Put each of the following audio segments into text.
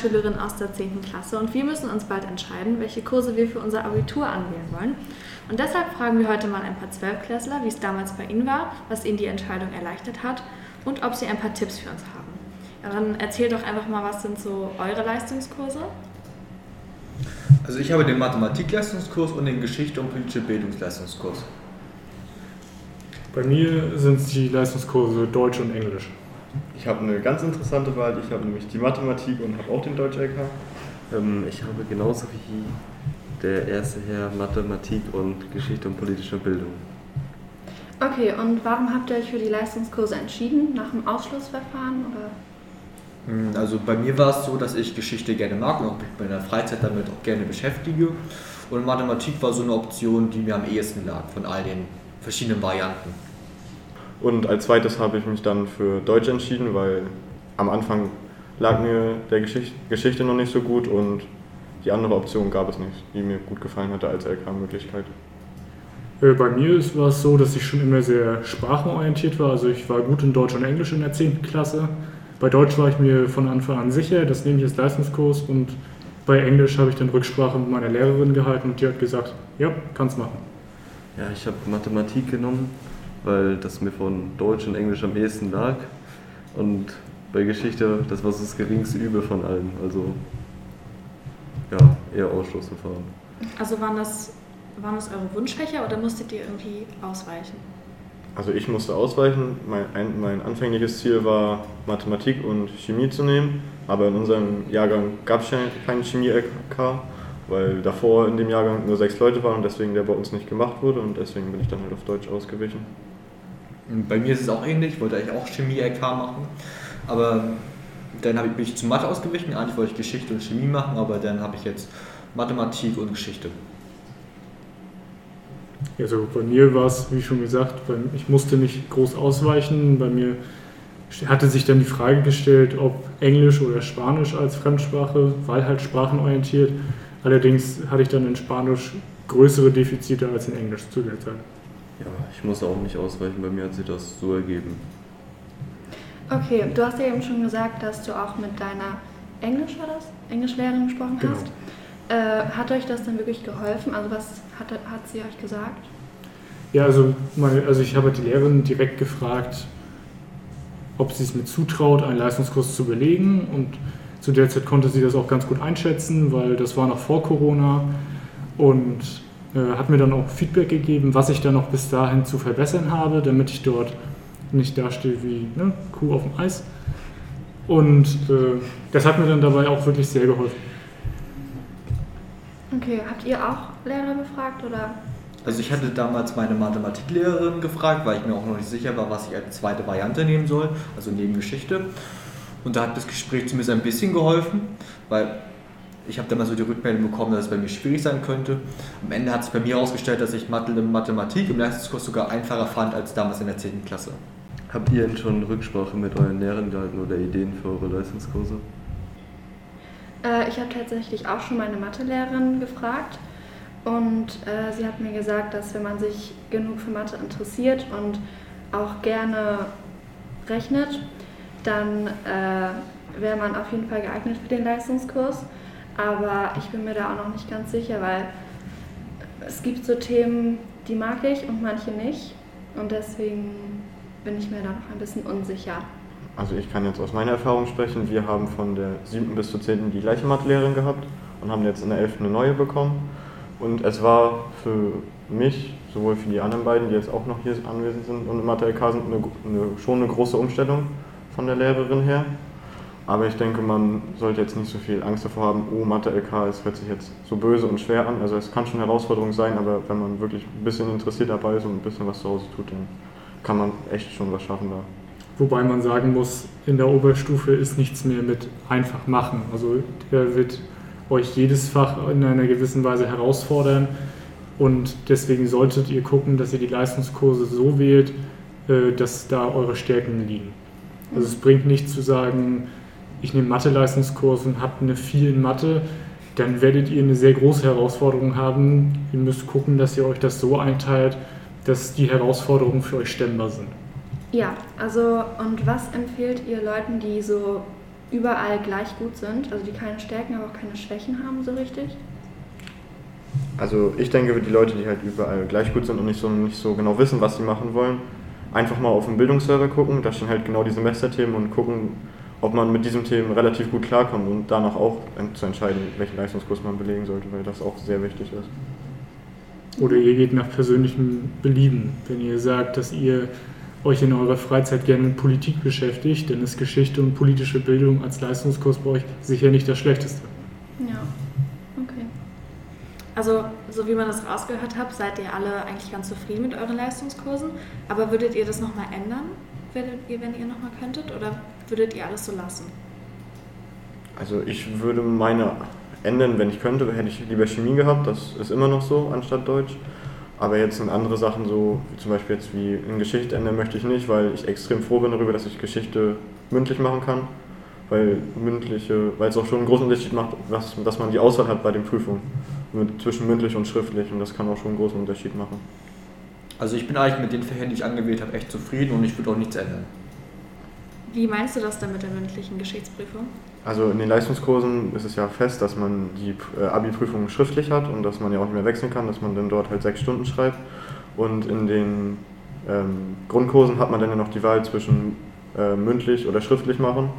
Schülerinnen aus der 10. Klasse und wir müssen uns bald entscheiden, welche Kurse wir für unser Abitur anwählen wollen. Und deshalb fragen wir heute mal ein paar Zwölfklässler, wie es damals bei ihnen war, was ihnen die Entscheidung erleichtert hat und ob sie ein paar Tipps für uns haben. Ja, dann erzählt doch einfach mal, was sind so eure Leistungskurse? Also ich habe den Mathematikleistungskurs und den Geschichte und politische Bildungsleistungskurs. Bei mir sind es die Leistungskurse Deutsch und Englisch. Ich habe eine ganz interessante Wahl. Ich habe nämlich die Mathematik und habe auch den Deutsch-LK. Ähm, ich habe genauso wie der erste Herr Mathematik und Geschichte und politische Bildung. Okay, und warum habt ihr euch für die Leistungskurse entschieden? Nach dem Ausschlussverfahren oder? Hm, Also bei mir war es so, dass ich Geschichte gerne mag und auch mich bei der Freizeit damit auch gerne beschäftige. Und Mathematik war so eine Option, die mir am ehesten lag von all den verschiedenen Varianten. Und als zweites habe ich mich dann für Deutsch entschieden, weil am Anfang lag mir der Geschicht Geschichte noch nicht so gut und die andere Option gab es nicht, die mir gut gefallen hatte als LK-Möglichkeit. Äh, Bei mir ist- war es so, dass ich schon immer sehr sprachenorientiert war. Also ich war gut in Deutsch und Englisch in der 10. Klasse. Bei Deutsch war ich mir von Anfang an sicher, das nehme ich als Leistungskurs. Und bei Englisch habe ich dann Rücksprache mit meiner Lehrerin gehalten und die hat gesagt, ja, kannst machen. Ja, ich habe Mathematik genommen, weil das mir von Deutsch und Englisch am ehesten lag. Und bei Geschichte, das war so das geringste Übel von allen. Also ja, eher Ausschlussverfahren. Also waren das, waren das eure Wunschfächer oder musstet ihr irgendwie ausweichen? Also ich musste ausweichen. Mein, ein, mein anfängliches Ziel war, Mathematik und Chemie zu nehmen. Aber in unserem Jahrgang gab es keinen Chemie-LK, weil davor in dem Jahrgang nur sechs Leute waren und deswegen der bei uns nicht gemacht wurde. Und deswegen bin ich dann halt auf Deutsch ausgewichen. Bei mir ist es auch ähnlich, ich wollte eigentlich auch Chemie-LK machen, aber dann habe ich, bin ich zu Mathe ausgewichen. Eigentlich wollte ich Geschichte und Chemie machen, aber dann habe ich jetzt Mathematik und Geschichte. Also bei mir war es, wie schon gesagt, ich musste nicht groß ausweichen. Bei mir hatte sich dann die Frage gestellt, ob Englisch oder Spanisch als Fremdsprache, weil halt sprachenorientiert. Allerdings hatte ich dann in Spanisch größere Defizite als in Englisch zu der Zeit. Ja, ich musste auch nicht ausweichen, bei mir hat sich das so ergeben. Okay, du hast ja eben schon gesagt, dass du auch mit deiner Englisch war das? Englischlehrerin gesprochen Genau. hast. Äh, hat euch das denn wirklich geholfen? Also was hat, hat sie euch gesagt? Ja, also, meine, also ich habe die Lehrerin direkt gefragt, ob sie es mir zutraut, einen Leistungskurs zu belegen. Und zu der Zeit konnte sie das auch ganz gut einschätzen, weil das war noch vor Corona. Und äh, hat mir dann auch Feedback gegeben, was ich dann noch bis dahin zu verbessern habe, damit ich dort nicht dastehe wie ne, Kuh auf dem Eis. Und äh, das hat mir dann dabei auch wirklich sehr geholfen. Okay, habt ihr auch Lehrer befragt oder? Also ich hatte damals meine Mathematiklehrerin gefragt, weil ich mir auch noch nicht sicher war, was ich als zweite Variante nehmen soll, also neben Geschichte. Und da hat das Gespräch zumindest ein bisschen geholfen, weil ich habe dann mal so die Rückmeldung bekommen, dass es bei mir schwierig sein könnte. Am Ende hat sich bei mir herausgestellt, dass ich Mathe Mathematik im Leistungskurs sogar einfacher fand als damals in der 10. Klasse. Habt ihr denn schon Rücksprache mit euren Lehrern gehalten oder Ideen für eure Leistungskurse? Äh, ich habe tatsächlich auch schon meine Mathelehrerin gefragt und äh, sie hat mir gesagt, dass wenn man sich genug für Mathe interessiert und auch gerne rechnet, dann äh, wäre man auf jeden Fall geeignet für den Leistungskurs. Aber ich bin mir da auch noch nicht ganz sicher, weil es gibt so Themen, die mag ich und manche nicht. Und deswegen bin ich mir da noch ein bisschen unsicher. Also ich kann jetzt aus meiner Erfahrung sprechen. Wir haben von der 7. bis zur 10. die gleiche Mathelehrerin gehabt und haben jetzt in der 11. eine neue bekommen. Und es war für mich, sowohl für die anderen beiden, die jetzt auch noch hier anwesend sind und im Mathe-LK sind, eine, eine, schon eine große Umstellung von der Lehrerin her. Aber ich denke, man sollte jetzt nicht so viel Angst davor haben, oh, Mathe-LK, es hört sich jetzt so böse und schwer an. Also es kann schon eine Herausforderung sein, aber wenn man wirklich ein bisschen interessiert dabei ist und ein bisschen was zu Hause tut, dann kann man echt schon was schaffen da. Wobei man sagen muss, in der Oberstufe ist nichts mehr mit einfach machen. Also der wird euch jedes Fach in einer gewissen Weise herausfordern und deswegen solltet ihr gucken, dass ihr die Leistungskurse so wählt, äh, dass da eure Stärken liegen. Also es bringt nichts zu sagen, ich nehme Mathe-Leistungskurs und habe eine 4 in Mathe, dann werdet ihr eine sehr große Herausforderung haben. Ihr müsst gucken, dass ihr euch das so einteilt, dass die Herausforderungen für euch stemmbar sind. Ja, also und was empfiehlt ihr Leuten, die so überall gleich gut sind, also die keine Stärken, aber auch keine Schwächen haben so richtig? Also ich denke, für die Leute, die halt überall gleich gut sind und nicht so, nicht so genau wissen, was sie machen wollen, einfach mal auf den Bildungsserver gucken, da stehen halt genau die Semesterthemen und gucken, ob man mit diesen Themen relativ gut klarkommt und danach auch zu entscheiden, welchen Leistungskurs man belegen sollte, weil das auch sehr wichtig ist. Oder ihr geht nach persönlichem Belieben. Wenn ihr sagt, dass ihr euch in eurer Freizeit gerne mit Politik beschäftigt, dann ist Geschichte und politische Bildung als Leistungskurs bei euch sicher nicht das Schlechteste. Ja, okay. Also, so wie man das rausgehört hat, seid ihr alle eigentlich ganz zufrieden mit euren Leistungskursen. Aber würdet ihr das nochmal ändern, würdet ihr, wenn ihr nochmal könntet? Oder würdet ihr alles so lassen? Also ich würde meine ändern, wenn ich könnte, hätte ich lieber Chemie gehabt, das ist immer noch so, anstatt Deutsch. Aber jetzt sind andere Sachen so, wie zum Beispiel jetzt wie in Geschichte ändern möchte ich nicht, weil ich extrem froh bin darüber, dass ich Geschichte mündlich machen kann. Weil mündliche, weil es auch schon einen großen Unterschied macht, was, dass man die Auswahl hat bei den Prüfungen. Mit, zwischen mündlich und schriftlich und das kann auch schon einen großen Unterschied machen. Also ich bin eigentlich mit den Fächern, die ich angewählt habe, echt zufrieden und ich würde auch nichts ändern. Wie meinst du das denn mit der mündlichen Geschichtsprüfung? Also in den Leistungskursen ist es ja fest, dass man die äh, Abi-Prüfung schriftlich hat und dass man ja auch nicht mehr wechseln kann, dass man dann dort halt sechs Stunden schreibt. Und in den ähm, Grundkursen hat man dann ja noch die Wahl zwischen äh, mündlich oder schriftlich machen.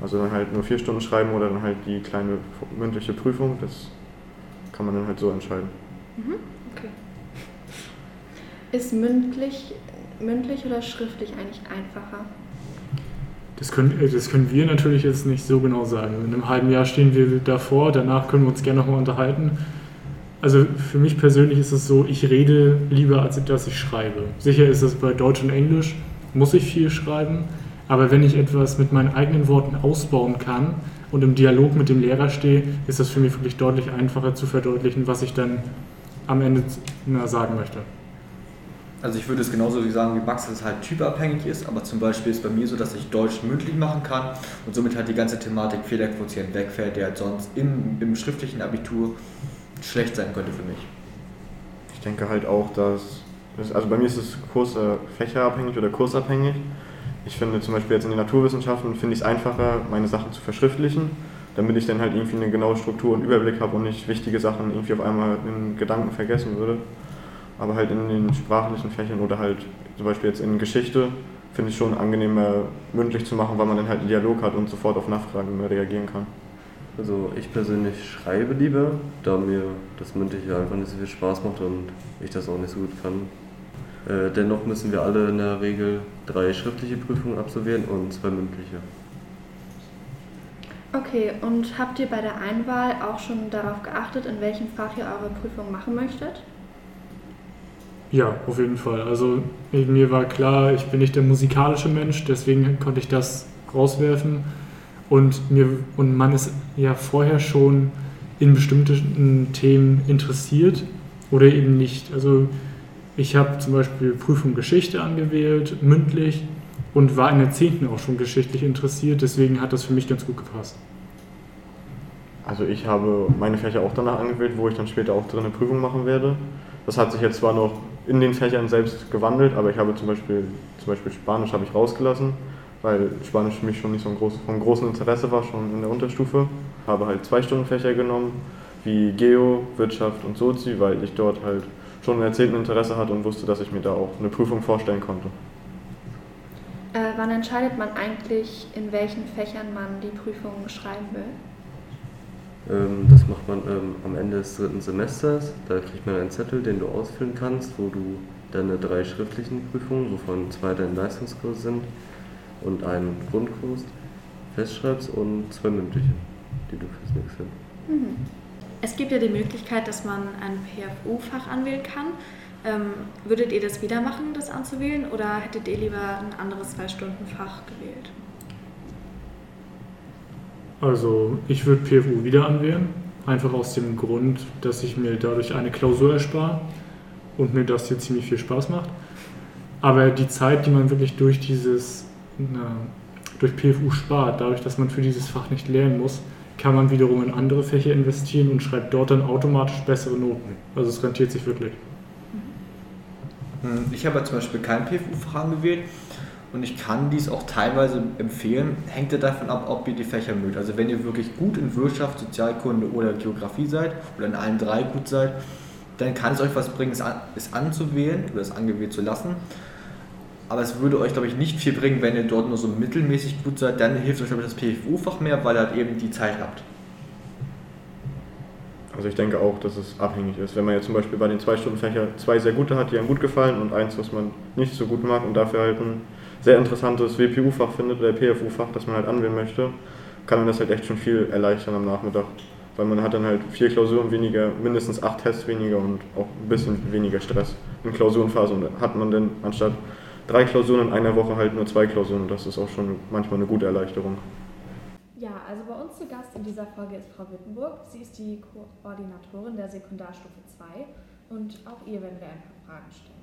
Also dann halt nur vier Stunden schreiben oder dann halt die kleine mündliche Prüfung. Das kann man dann halt so entscheiden. Mhm. Okay. Ist mündlich, mündlich oder schriftlich eigentlich einfacher? Das können, äh, das können wir natürlich jetzt nicht so genau sagen. In einem halben Jahr stehen wir davor, danach können wir uns gerne nochmal unterhalten. Also für mich persönlich ist es so, ich rede lieber, als dass ich schreibe. Sicher ist es bei Deutsch und Englisch, muss ich viel schreiben, aber wenn ich etwas mit meinen eigenen Worten ausbauen kann und im Dialog mit dem Lehrer stehe, ist das für mich wirklich deutlich einfacher zu verdeutlichen, was ich dann am Ende sagen möchte. Also ich würde es genauso wie sagen wie Max, dass es halt typabhängig ist, aber zum Beispiel ist bei mir so, dass ich Deutsch mündlich machen kann und somit halt die ganze Thematik Fehlerquotient wegfällt, der halt sonst im, im schriftlichen Abitur schlecht sein könnte für mich. Ich denke halt auch, dass, also bei mir ist es Kurs, äh, fächerabhängig oder kursabhängig. Ich finde zum Beispiel jetzt in den Naturwissenschaften finde ich es einfacher, meine Sachen zu verschriftlichen, damit ich dann halt irgendwie eine genaue Struktur und Überblick habe und nicht wichtige Sachen irgendwie auf einmal in Gedanken vergessen würde. Aber halt in den sprachlichen Fächern oder halt zum Beispiel jetzt in Geschichte finde ich schon angenehmer mündlich zu machen, weil man dann halt einen Dialog hat und sofort auf Nachfragen reagieren kann. Also ich persönlich schreibe lieber, da mir das mündliche einfach nicht so viel Spaß macht und ich das auch nicht so gut kann. Äh, dennoch müssen wir alle in der Regel drei schriftliche Prüfungen absolvieren und zwei mündliche. Okay, und habt ihr bei der Einwahl auch schon darauf geachtet, in welchem Fach ihr eure Prüfung machen möchtet? Ja, auf jeden Fall. Also mir war klar, ich bin nicht der musikalische Mensch, deswegen konnte ich das rauswerfen. Und, mir, und man ist ja vorher schon in bestimmten Themen interessiert oder eben nicht. Also ich habe zum Beispiel Prüfung Geschichte angewählt, mündlich, und war in der 10. auch schon geschichtlich interessiert, deswegen hat das für mich ganz gut gepasst. Also ich habe meine Fächer auch danach angewählt, wo ich dann später auch drin eine Prüfung machen werde. Das hat sich jetzt zwar noch in den Fächern selbst gewandelt, aber ich habe zum Beispiel, zum Beispiel Spanisch habe ich rausgelassen, weil Spanisch für mich schon nicht so ein groß, von großem Interesse war, schon in der Unterstufe. Habe halt zwei Stunden Fächer genommen, wie Geo, Wirtschaft und Sozi, weil ich dort halt schon ein erzählten Interesse hatte und wusste, dass ich mir da auch eine Prüfung vorstellen konnte. Äh, wann entscheidet man eigentlich, in welchen Fächern man die Prüfung schreiben will? Ähm, das macht man ähm, am Ende des dritten Semesters. Da kriegt man einen Zettel, den du ausfüllen kannst, wo du deine drei schriftlichen Prüfungen, wovon zwei dein Leistungskurs sind, und einen Grundkurs festschreibst und zwei mündliche, die du fürs nächste. Mhm. Es gibt ja die Möglichkeit, dass man ein PFU-Fach anwählen kann. Ähm, würdet ihr das wieder machen, das anzuwählen, oder hättet ihr lieber ein anderes Zwei-Stunden-Fach gewählt? Also ich würde PFU wieder anwählen, einfach aus dem Grund, dass ich mir dadurch eine Klausur erspare und mir das hier ziemlich viel Spaß macht. Aber die Zeit, die man wirklich durch dieses, na, durch PFU spart, dadurch, dass man für dieses Fach nicht lernen muss, kann man wiederum in andere Fächer investieren und schreibt dort dann automatisch bessere Noten. Also es rentiert sich wirklich. Hm, Ich habe zum Beispiel kein PFU-Fach angewählt und ich kann dies auch teilweise empfehlen. Hängt ja davon ab, ob ihr die Fächer mögt. Also wenn ihr wirklich gut in Wirtschaft, Sozialkunde oder Geografie seid oder in allen drei gut seid, dann kann es euch was bringen, es, an, es anzuwählen oder es angewählt zu lassen. Aber es würde euch, glaube ich, nicht viel bringen, wenn ihr dort nur so mittelmäßig gut seid. Dann hilft euch, glaube ich, das PFU-Fach mehr, weil ihr halt eben die Zeit habt. Also ich denke auch, dass es abhängig ist. Wenn man jetzt zum Beispiel bei den zwei Stunden Fächer zwei sehr gute hat, die einem gut gefallen und eins, was man nicht so gut mag und dafür halt ein sehr interessantes WPU-Fach findet oder PFU-Fach, das man halt anwählen möchte, kann man das halt echt schon viel erleichtern am Nachmittag. Weil man hat dann halt vier Klausuren weniger, mindestens acht Tests weniger und auch ein bisschen weniger Stress in Klausurenphase. Und hat man dann anstatt drei Klausuren in einer Woche halt nur zwei Klausuren und das ist auch schon manchmal eine gute Erleichterung. Ja, also bei uns zu Gast in dieser Folge ist Frau Wittenburg. Sie ist die Koordinatorin der Sekundarstufe 2 und auch ihr werden wir ein paar Fragen stellen.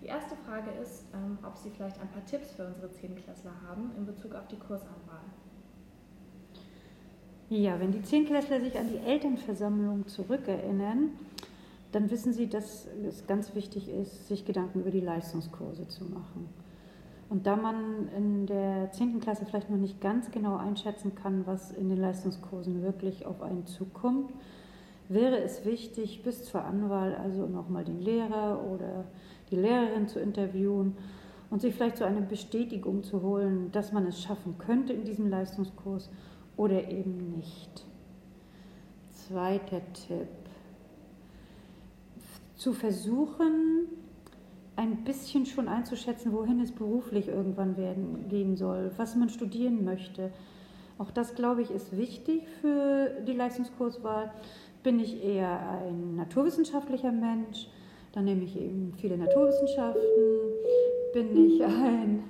Die erste Frage ist, ähm, ob Sie vielleicht ein paar Tipps für unsere Zehntklässler haben in Bezug auf die Kursanwahl. Ja, wenn die Zehnklässler sich an die Elternversammlung zurückerinnern, dann wissen sie, dass es ganz wichtig ist, sich Gedanken über die Leistungskurse zu machen. Und da man in der 10. Klasse vielleicht noch nicht ganz genau einschätzen kann, was in den Leistungskursen wirklich auf einen zukommt, wäre es wichtig, bis zur Anwahl also nochmal den Lehrer oder die Lehrerin zu interviewen und sich vielleicht so eine Bestätigung zu holen, dass man es schaffen könnte in diesem Leistungskurs oder eben nicht. Zweiter Tipp. Zu versuchen, ein bisschen schon einzuschätzen, wohin es beruflich irgendwann werden, gehen soll, was man studieren möchte. Auch das, glaube ich, ist wichtig für die Leistungskurswahl. Bin ich eher ein naturwissenschaftlicher Mensch, dann nehme ich eben viele Naturwissenschaften. Bin ich ein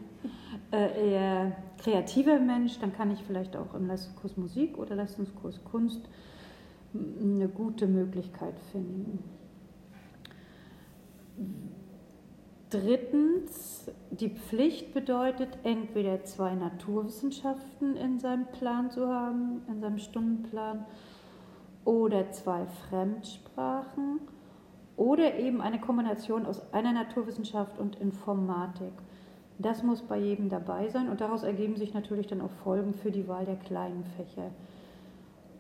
äh, eher kreativer Mensch, dann kann ich vielleicht auch im Leistungskurs Musik oder Leistungskurs Kunst eine gute Möglichkeit finden. Drittens, die Pflicht bedeutet, entweder zwei Naturwissenschaften in seinem Plan zu haben, in seinem Stundenplan, oder zwei Fremdsprachen, oder eben eine Kombination aus einer Naturwissenschaft und Informatik. Das muss bei jedem dabei sein und daraus ergeben sich natürlich dann auch Folgen für die Wahl der kleinen Fächer.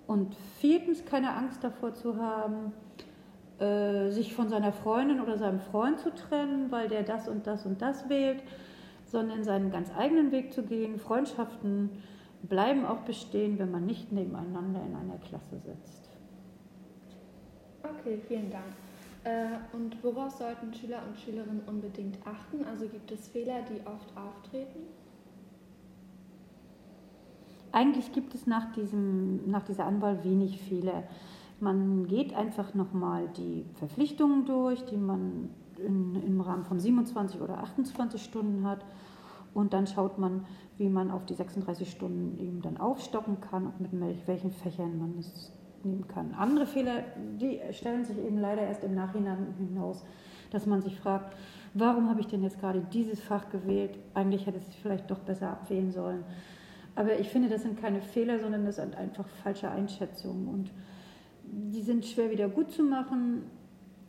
Und viertens, keine Angst davor zu haben, äh, sich von seiner Freundin oder seinem Freund zu trennen, weil der das und das und das wählt, sondern seinen ganz eigenen Weg zu gehen. Freundschaften bleiben auch bestehen, wenn man nicht nebeneinander in einer Klasse sitzt. Okay, vielen Dank. Äh, und worauf sollten Schüler und Schülerinnen unbedingt achten? Also gibt es Fehler, die oft auftreten? Eigentlich gibt es nach, diesem, nach dieser Anwahl wenig Fehler. Man geht einfach nochmal die Verpflichtungen durch, die man in, im Rahmen von 27 oder 28 Stunden hat. Und dann schaut man, wie man auf die 36 Stunden eben dann aufstocken kann und mit welchen Fächern man es nehmen kann. Andere Fehler, die stellen sich eben leider erst im Nachhinein hinaus, dass man sich fragt, warum habe ich denn jetzt gerade dieses Fach gewählt? Eigentlich hätte es vielleicht doch besser abwählen sollen. Aber ich finde, das sind keine Fehler, sondern das sind einfach falsche Einschätzungen. Und die sind schwer wieder gut zu machen,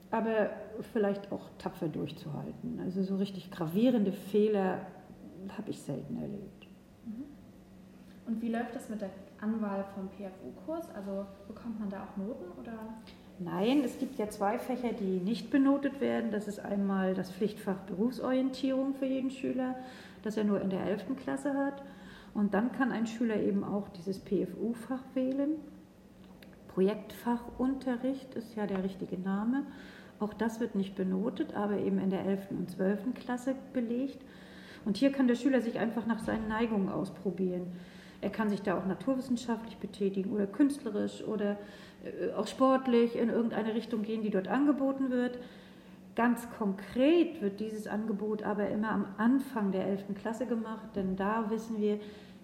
aber vielleicht auch tapfer durchzuhalten. Also so richtig gravierende Fehler habe ich selten erlebt. Und wie läuft das mit der Anwahl vom PFU-Kurs? Also bekommt man da auch Noten oder? Nein, es gibt ja zwei Fächer, die nicht benotet werden. Das ist einmal das Pflichtfach Berufsorientierung für jeden Schüler, das er nur in der 11. Klasse hat. Und dann kann ein Schüler eben auch dieses PFU-Fach wählen. Projektfachunterricht ist ja der richtige Name. Auch das wird nicht benotet, aber eben in der 11. und 12. Klasse belegt. Und hier kann der Schüler sich einfach nach seinen Neigungen ausprobieren. Er kann sich da auch naturwissenschaftlich betätigen oder künstlerisch oder äh, auch sportlich in irgendeine Richtung gehen, die dort angeboten wird. Ganz konkret wird dieses Angebot aber immer am Anfang der 11. Klasse gemacht, denn da wissen wir,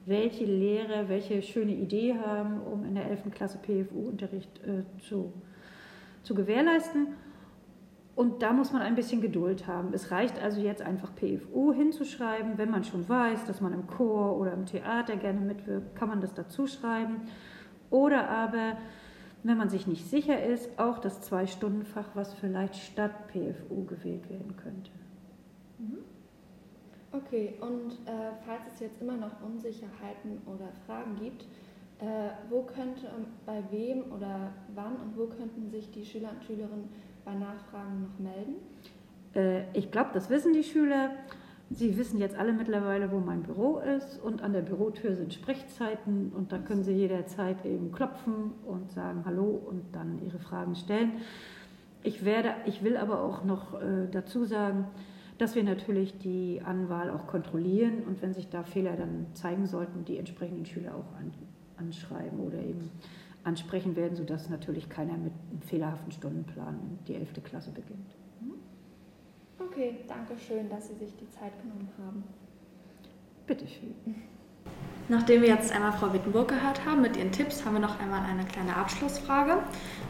welche Lehrer welche schöne Idee haben, um in der 11. Klasse PFU-Unterricht äh, zu, zu gewährleisten. Und da muss man ein bisschen Geduld haben. Es reicht also jetzt einfach PFU hinzuschreiben. Wenn man schon weiß, dass man im Chor oder im Theater gerne mitwirkt, kann man das dazu schreiben. Oder aber, wenn man sich nicht sicher ist, auch das Zwei-Stunden-Fach, was vielleicht statt PFU gewählt werden könnte. Okay, und äh, falls es jetzt immer noch Unsicherheiten oder Fragen gibt, äh, wo könnte, bei wem oder wann und wo könnten sich die Schüler und Schülerinnen bei Nachfragen noch melden? Äh, ich glaube, das wissen die Schüler. Sie wissen jetzt alle mittlerweile, wo mein Büro ist und an der Bürotür sind Sprechzeiten und da können Sie jederzeit eben klopfen und sagen Hallo und dann Ihre Fragen stellen. Ich, werde, ich will aber auch noch äh, dazu sagen, dass wir natürlich die Anwahl auch kontrollieren und wenn sich da Fehler dann zeigen sollten, die entsprechenden Schüler auch an, anschreiben oder eben ansprechen werden, sodass natürlich keiner mit einem fehlerhaften Stundenplan die 11. Klasse beginnt. Okay, danke schön, dass Sie sich die Zeit genommen haben. Bitteschön. Nachdem wir jetzt einmal Frau Wittenburg gehört haben mit ihren Tipps, haben wir noch einmal eine kleine Abschlussfrage.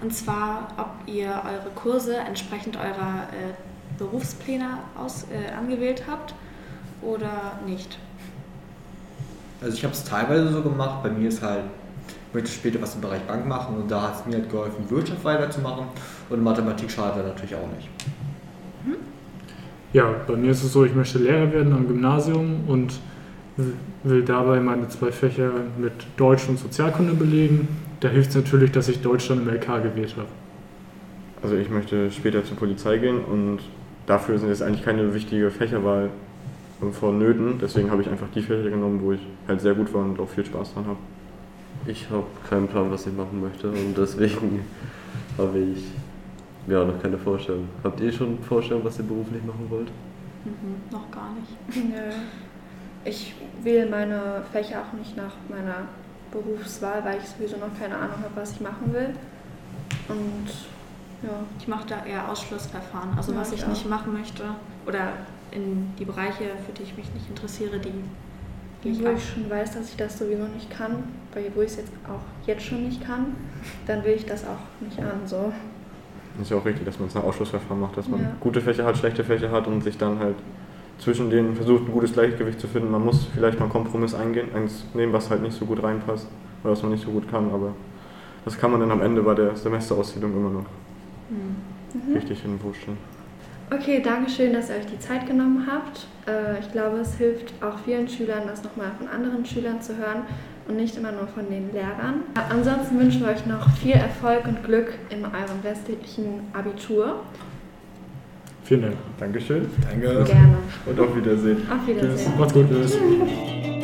Und zwar, ob ihr eure Kurse entsprechend eurer äh, Berufspläne aus, äh, angewählt habt oder nicht. Also ich habe es teilweise so gemacht, bei mir ist halt, ich möchte später was im Bereich Bank machen und da hat es mir halt geholfen, Wirtschaft weiterzumachen und Mathematik schadet natürlich auch nicht. Ja, bei mir ist es so, ich möchte Lehrer werden am Gymnasium und will dabei meine zwei Fächer mit Deutsch und Sozialkunde belegen. Da hilft es natürlich, dass ich Deutsch dann im LK gewählt habe. Also ich möchte später zur Polizei gehen und dafür sind jetzt eigentlich keine wichtige Fächerwahl vonnöten. Deswegen habe ich einfach die Fächer genommen, wo ich halt sehr gut war und auch viel Spaß dran habe. Ich habe keinen Plan, was ich machen möchte und deswegen habe ich ja noch keine Vorstellung. Habt ihr schon Vorstellung, was ihr beruflich machen wollt? Mhm, noch gar nicht. Nö. Ich wähle meine Fächer auch nicht nach meiner Berufswahl, weil ich sowieso noch keine Ahnung habe, was ich machen will. Und ja, Ich mache da eher Ausschlussverfahren. Also Ja, was ich auch. nicht machen möchte oder in die Bereiche, für die ich mich nicht interessiere, die gehe ich wo ich schon weiß, dass ich das sowieso nicht kann, weil wo ich es jetzt auch jetzt schon nicht kann, dann will ich das auch nicht an. So. Ist ja auch richtig, dass man es nach Ausschlussverfahren macht, dass man Ja. gute Fächer hat, schlechte Fächer hat und sich dann halt zwischen denen versucht, ein gutes Gleichgewicht zu finden. Man muss vielleicht mal einen Kompromiss eingehen, eins nehmen, was halt nicht so gut reinpasst oder was man nicht so gut kann, aber das kann man dann am Ende bei der Semesterauszählung immer noch Hm. richtig hinwurschteln. Okay, danke schön, dass ihr euch die Zeit genommen habt. Äh, ich glaube, es hilft auch vielen Schülern, das nochmal von anderen Schülern zu hören und nicht immer nur von den Lehrern. Ansonsten wünschen wir euch noch viel Erfolg und Glück in eurem restlichen Abitur. Vielen Dank. Dankeschön Danke. Gerne. und auf Wiedersehen. Auf Wiedersehen. Macht's gut. Tschüss. Tschüss.